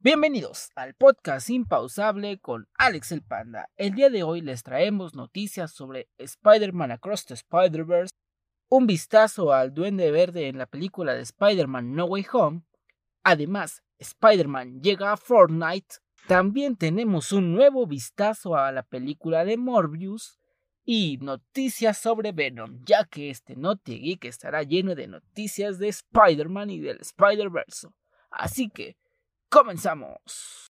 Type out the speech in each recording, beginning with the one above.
Bienvenidos al podcast Impausable con Alex el Panda. El día de hoy les traemos noticias sobre Spider-Man Across the Spider-Verse, un vistazo al Duende Verde en la película de Spider-Man No Way Home. Además, Spider-Man llega a Fortnite. También tenemos un nuevo vistazo a la película de Morbius y noticias sobre Venom, ya que este Naughty Geek estará lleno de noticias de Spider-Man y del Spider-Verse. Así que comenzamos.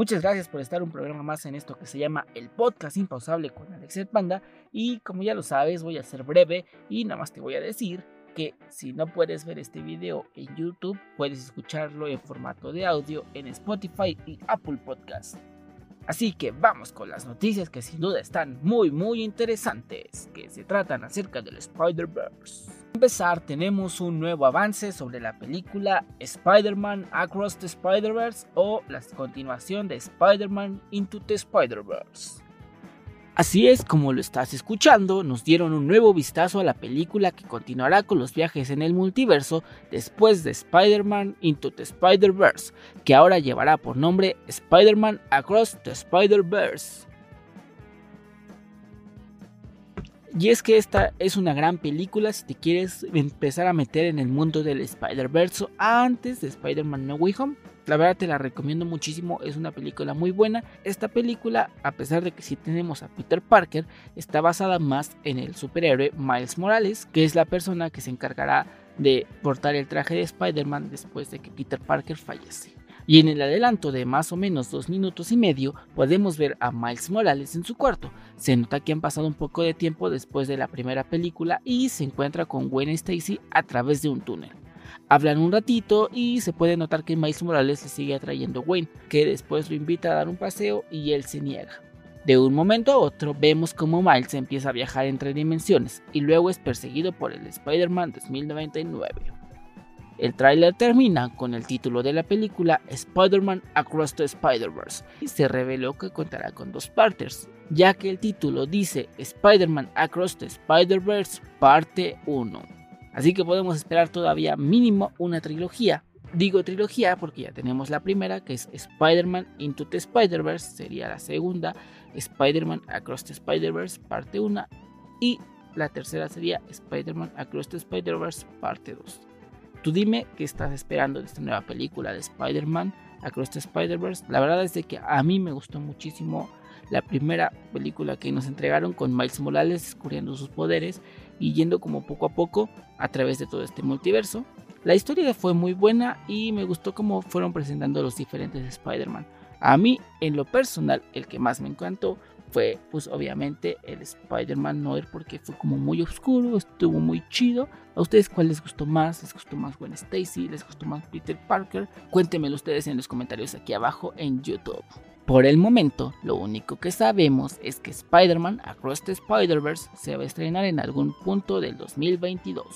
Muchas gracias por estar un programa más en esto que se llama el podcast impausable con Alex el Panda. Y como ya lo sabes, voy a ser breve y nada más te voy a decir que si no puedes ver este video en YouTube, puedes escucharlo en formato de audio en Spotify y Apple Podcast. Así que vamos con las noticias que sin duda están muy muy interesantes, que se tratan acerca del Spider-Verse. Para empezar, tenemos un nuevo avance sobre la película Spider-Man Across the Spider-Verse o la continuación de Spider-Man Into the Spider-Verse. Así es como lo estás escuchando, nos dieron un nuevo vistazo a la película que continuará con los viajes en el multiverso después de Spider-Man Into the Spider-Verse, que ahora llevará por nombre Spider-Man Across the Spider-Verse. Y es que esta es una gran película si te quieres empezar a meter en el mundo del Spider-Verse antes de Spider-Man No Way Home. La verdad te la recomiendo muchísimo, es una película muy buena. Esta película, a pesar de que sí tenemos a Peter Parker, está basada más en el superhéroe Miles Morales, que es la persona que se encargará de portar el traje de Spider-Man después de que Peter Parker fallece. Y en el adelanto de más o menos dos minutos y medio podemos ver a Miles Morales en su cuarto. Se nota que han pasado un poco de tiempo después de la primera película y se encuentra con Gwen Stacy a través de un túnel. Hablan un ratito y se puede notar que Miles Morales le sigue atrayendo a Wayne, que después lo invita a dar un paseo y él se niega. De un momento a otro vemos como Miles empieza a viajar entre dimensiones y luego es perseguido por el Spider-Man 2099. El tráiler termina con el título de la película Spider-Man Across the Spider-Verse y se reveló que contará con dos partes, ya que el título dice Spider-Man Across the Spider-Verse parte 1. Así que podemos esperar todavía mínimo una trilogía. Digo trilogía porque ya tenemos la primera que es Spider-Man Into the Spider-Verse, sería la segunda Spider-Man Across the Spider-Verse parte 1 y la tercera sería Spider-Man Across the Spider-Verse parte 2. Tú dime qué estás esperando de esta nueva película de Spider-Man Across the Spider-Verse. La verdad es de que a mí me gustó muchísimo la primera película que nos entregaron con Miles Morales descubriendo sus poderes y yendo como poco a poco a través de todo este multiverso. La historia fue muy buena y me gustó cómo fueron presentando los diferentes Spider-Man. A mí, en lo personal, el que más me encantó fue pues obviamente el Spider-Man Noir porque fue como muy oscuro, estuvo muy chido. ¿A ustedes cuál les gustó más? ¿Les gustó más Gwen Stacy? ¿Les gustó más Peter Parker? Cuéntenmelo ustedes en los comentarios aquí abajo en YouTube. Por el momento, lo único que sabemos es que Spider-Man Across the Spider-Verse se va a estrenar en algún punto del 2022.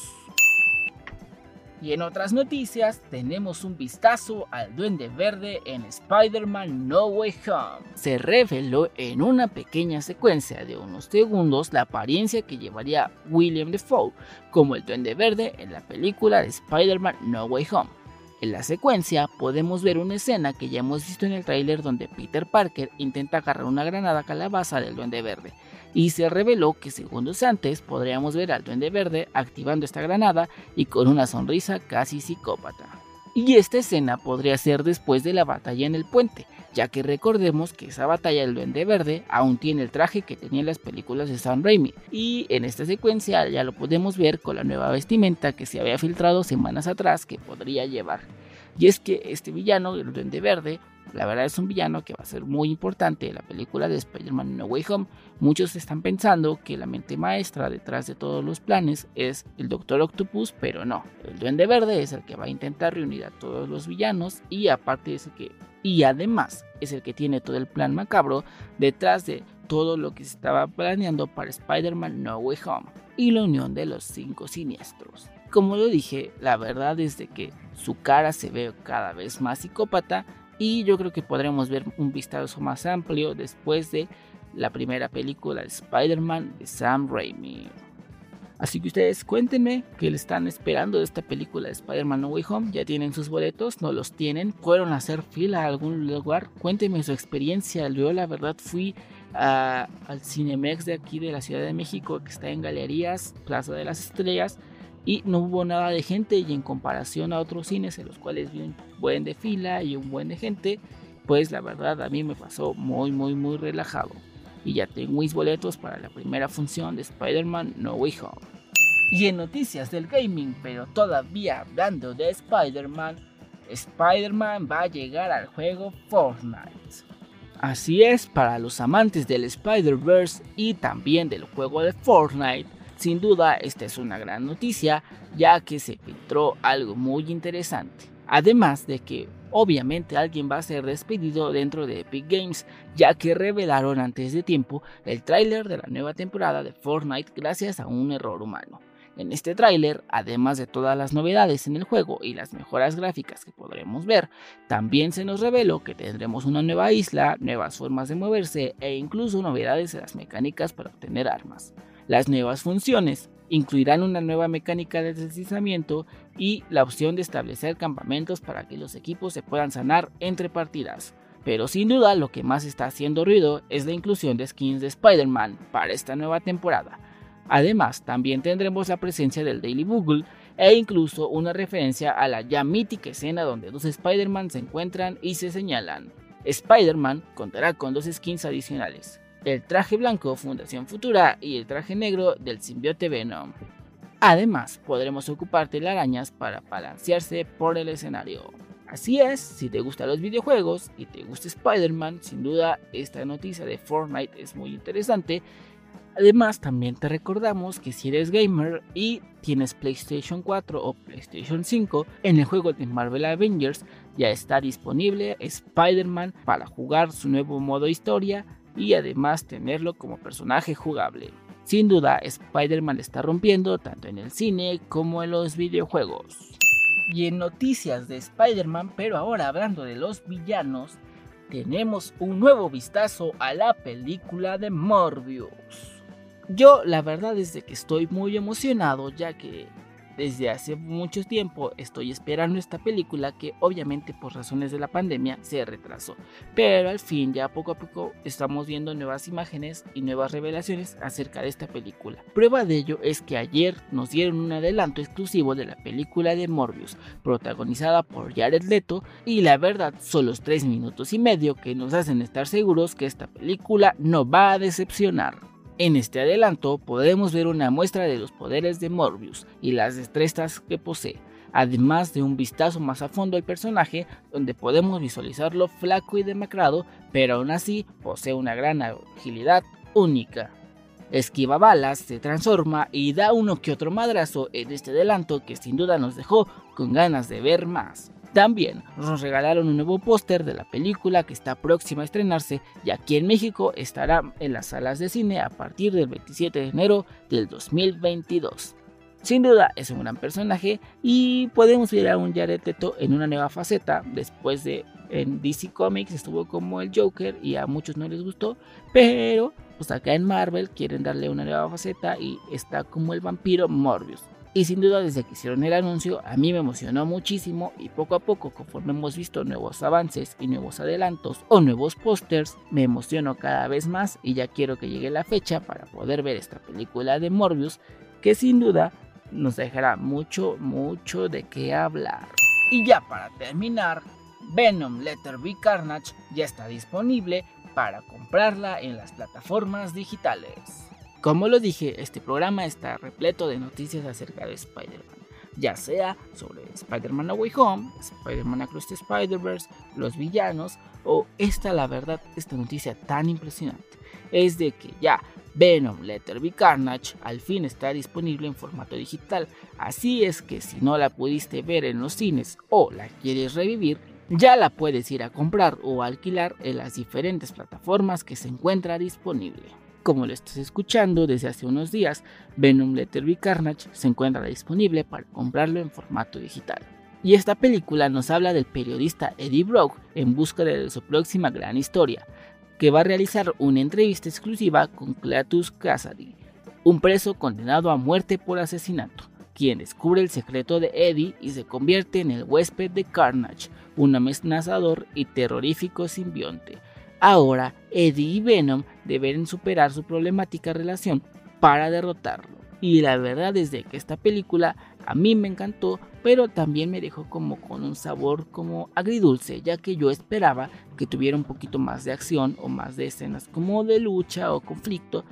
Y en otras noticias, tenemos un vistazo al Duende Verde en Spider-Man No Way Home. Se reveló en una pequeña secuencia de unos segundos la apariencia que llevaría William Defoe como el Duende Verde en la película de Spider-Man No Way Home. En la secuencia podemos ver una escena que ya hemos visto en el tráiler donde Peter Parker intenta agarrar una granada calabaza del Duende Verde y se reveló que segundos antes podríamos ver al Duende Verde activando esta granada y con una sonrisa casi psicópata. Y esta escena podría ser después de la batalla en el puente, ya que recordemos que esa batalla del Duende Verde aún tiene el traje que tenía en las películas de Sam Raimi, y en esta secuencia ya lo podemos ver con la nueva vestimenta que se había filtrado semanas atrás que podría llevar. Y es que este villano, el Duende Verde, la verdad es un villano que va a ser muy importante en la película de Spider-Man No Way Home. Muchos están pensando que la mente maestra detrás de todos los planes es el Doctor Octopus, pero no. El Duende Verde es el que va a intentar reunir a todos los villanos y aparte es el que y además es el que tiene todo el plan macabro detrás de todo lo que se estaba planeando para Spider-Man No Way Home y la unión de los cinco siniestros. Como lo dije, la verdad es de que su cara se ve cada vez más psicópata y yo creo que podremos ver un vistazo más amplio después de la primera película de Spider-Man de Sam Raimi. Así que ustedes cuéntenme qué le están esperando de esta película de Spider-Man No Way Home. ¿Ya tienen sus boletos? ¿No los tienen? ¿Fueron a hacer fila a algún lugar? Cuéntenme su experiencia. Yo la verdad fui al Cinemex de aquí de la Ciudad de México que está en Galerías, Plaza de las Estrellas. Y no hubo nada de gente y en comparación a otros cines en los cuales vi un buen de fila y un buen de gente, pues la verdad a mí me pasó muy muy muy relajado y ya tengo mis boletos para la primera función de Spider-Man No Way Home. Y en noticias del gaming, pero todavía hablando de Spider-Man, Spider-Man va a llegar al juego Fortnite. Así es, para los amantes del Spider-Verse y también del juego de Fortnite, sin duda esta es una gran noticia, ya que se filtró algo muy interesante. Además de que obviamente alguien va a ser despedido dentro de Epic Games, ya que revelaron antes de tiempo el tráiler de la nueva temporada de Fortnite gracias a un error humano. En este tráiler, además de todas las novedades en el juego y las mejoras gráficas que podremos ver, también se nos reveló que tendremos una nueva isla, nuevas formas de moverse e incluso novedades en las mecánicas para obtener armas. Las nuevas funciones incluirán una nueva mecánica de deslizamiento y la opción de establecer campamentos para que los equipos se puedan sanar entre partidas. Pero sin duda lo que más está haciendo ruido es la inclusión de skins de Spider-Man para esta nueva temporada. Además, también tendremos la presencia del Daily Bugle e incluso una referencia a la ya mítica escena donde dos Spider-Man se encuentran y se señalan. Spider-Man contará con dos skins adicionales, el traje blanco Fundación Futura y el traje negro del simbiote Venom. Además, podremos ocupar telarañas para balancearse por el escenario. Así es, si te gustan los videojuegos y te gusta Spider-Man, sin duda esta noticia de Fortnite es muy interesante. Además, también te recordamos que si eres gamer y tienes PlayStation 4 o PlayStation 5, en el juego de Marvel Avengers ya está disponible Spider-Man para jugar su nuevo modo historia y además tenerlo como personaje jugable. Sin duda, Spider-Man está rompiendo tanto en el cine como en los videojuegos. Y en noticias de Spider-Man, pero ahora hablando de los villanos, tenemos un nuevo vistazo a la película de Morbius. Yo la verdad es que estoy muy emocionado ya que desde hace mucho tiempo estoy esperando esta película que obviamente por razones de la pandemia se retrasó. Pero al fin ya poco a poco estamos viendo nuevas imágenes y nuevas revelaciones acerca de esta película. Prueba de ello es que ayer nos dieron un adelanto exclusivo de la película de Morbius, protagonizada por Jared Leto y la verdad son los 3 minutos y medio que nos hacen estar seguros que esta película no va a decepcionar. En este adelanto podemos ver una muestra de los poderes de Morbius y las destrezas que posee, además de un vistazo más a fondo al personaje donde podemos visualizarlo flaco y demacrado, pero aún así posee una gran agilidad única. Esquiva balas, se transforma y da uno que otro madrazo en este adelanto que sin duda nos dejó con ganas de ver más. También nos regalaron un nuevo póster de la película que está próxima a estrenarse y aquí en México estará en las salas de cine a partir del 27 de enero del 2022. Sin duda es un gran personaje y podemos ver a un Jared en una nueva faceta después de en DC Comics estuvo como el Joker y a muchos no les gustó, pero pues acá en Marvel quieren darle una nueva faceta y está como el vampiro Morbius. Y sin duda desde que hicieron el anuncio a mí me emocionó muchísimo y poco a poco conforme hemos visto nuevos avances y nuevos adelantos o nuevos pósters me emociono cada vez más y ya quiero que llegue la fecha para poder ver esta película de Morbius que sin duda nos dejará mucho mucho de qué hablar. Y ya para terminar, Venom Letter B Carnage ya está disponible para comprarla en las plataformas digitales. Como lo dije, este programa está repleto de noticias acerca de Spider-Man, ya sea sobre Spider-Man Away Home, Spider-Man Across the Spider-Verse, los villanos o esta, la verdad, esta noticia tan impresionante. Es de que ya Venom Letter Be Carnage al fin está disponible en formato digital, así es que si no la pudiste ver en los cines o la quieres revivir, Ya la puedes ir a comprar o alquilar en las diferentes plataformas que se encuentra disponible. Como lo estás escuchando desde hace unos días, Venom Letter Be Carnage se encuentra disponible para comprarlo en formato digital. Y esta película nos habla del periodista Eddie Brock en busca de su próxima gran historia, que va a realizar una entrevista exclusiva con Cletus Cassidy, un preso condenado a muerte por asesinato, quien descubre el secreto de Eddie y se convierte en el huésped de Carnage, un amenazador y terrorífico simbionte. Ahora, Eddie y Venom deben superar su problemática relación para derrotarlo. Y la verdad es que esta película a mí me encantó, pero también me dejó como con un sabor como agridulce, ya que yo esperaba que tuviera un poquito más de acción o más de escenas como de lucha o conflicto,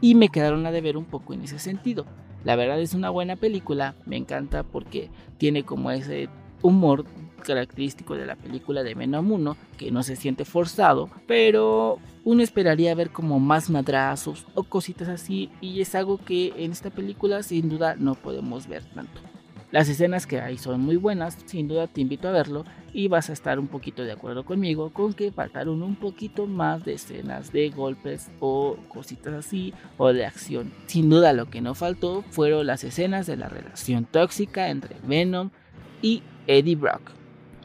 y me quedaron a deber un poco en ese sentido. La verdad es una buena película, me encanta porque tiene como ese humor característico de la película de Venom 1, que no se siente forzado, pero uno esperaría ver como más madrazos o cositas así, y es algo que en esta película sin duda no podemos ver tanto. Las escenas que hay son muy buenas, sin duda te invito a verlo y vas a estar un poquito de acuerdo conmigo con que faltaron un poquito más de escenas de golpes o cositas así o de acción. Sin duda lo que no faltó fueron las escenas de la relación tóxica entre Venom y Eddie Brock,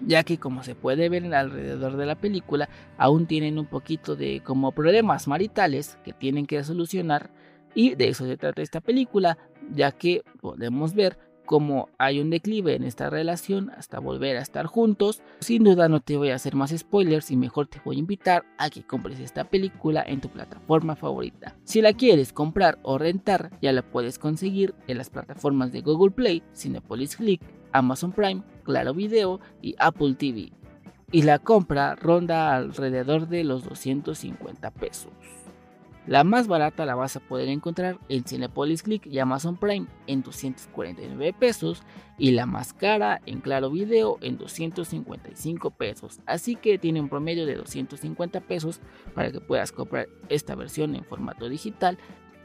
ya que como se puede ver alrededor de la película, aún tienen un poquito de como problemas maritales que tienen que solucionar y de eso se trata esta película, ya que podemos ver cómo hay un declive en esta relación hasta volver a estar juntos. Sin duda no te voy a hacer más spoilers y mejor te voy a invitar a que compres esta película en tu plataforma favorita. Si la quieres comprar o rentar, ya la puedes conseguir en las plataformas de Google Play, Cinepolis Click, Amazon Prime, Claro Video y Apple TV. Y la compra ronda alrededor de los 250 pesos. La más barata la vas a poder encontrar en Cinepolis Click y Amazon Prime en 249 pesos y la más cara en Claro Video en 255 pesos. Así que tiene un promedio de 250 pesos para que puedas comprar esta versión en formato digital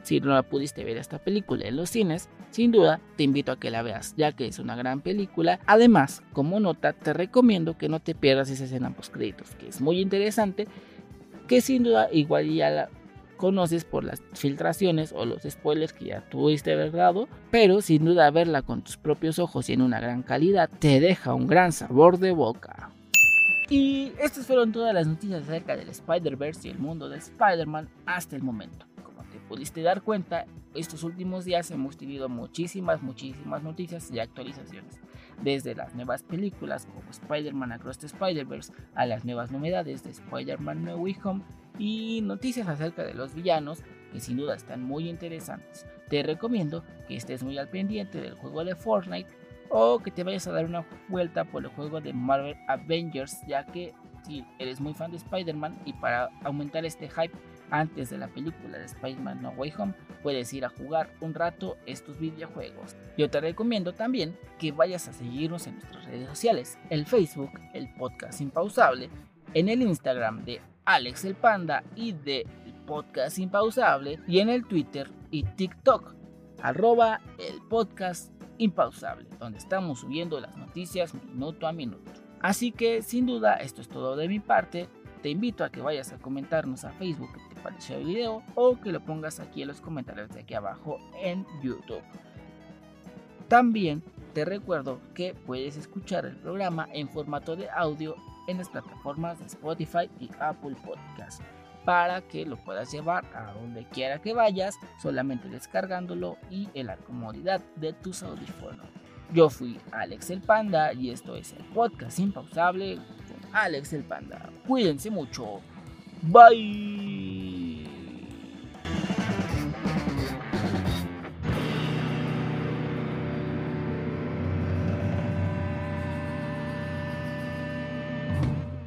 si no la pudiste ver esta película en los cines, sin duda te invito a que la veas, ya que es una gran película. Además, como nota, te recomiendo que no te pierdas esa escena post créditos, que es muy interesante, que sin duda igual ya la conoces por las filtraciones o los spoilers que ya tuviste haber dado, pero sin duda verla con tus propios ojos y en una gran calidad te deja un gran sabor de boca. Y estas fueron todas las noticias acerca del Spider-Verse y el mundo de Spider-Man hasta el momento pudiste dar cuenta, estos últimos días hemos tenido muchísimas, muchísimas noticias y actualizaciones. Desde las nuevas películas como Spider-Man Across the Spider-Verse a las nuevas novedades de Spider-Man No Way Home y noticias acerca de los villanos que sin duda están muy interesantes. Te recomiendo que estés muy al pendiente del juego de Fortnite o que te vayas a dar una vuelta por el juego de Marvel Avengers ya que si eres muy fan de Spider-Man y para aumentar este hype antes de la película de Spider-Man No Way Home, puedes ir a jugar un rato estos videojuegos. Yo te recomiendo también que vayas a seguirnos en nuestras redes sociales, el Facebook, el podcast impausable, en el Instagram de Alex el Panda y de podcast impausable y en el Twitter y TikTok, arroba el podcast impausable, donde estamos subiendo las noticias minuto a minuto. Así que sin duda esto es todo de mi parte. Te invito a que vayas a comentarnos a Facebook qué te pareció el video o que lo pongas aquí en los comentarios de aquí abajo en YouTube. También te recuerdo que puedes escuchar el programa en formato de audio en las plataformas de Spotify y Apple Podcast para que lo puedas llevar a donde quiera que vayas, solamente descargándolo y en la comodidad de tus audífonos. Yo fui Alex el Panda y esto es el podcast impausable Alex el Panda. Cuídense mucho. Bye.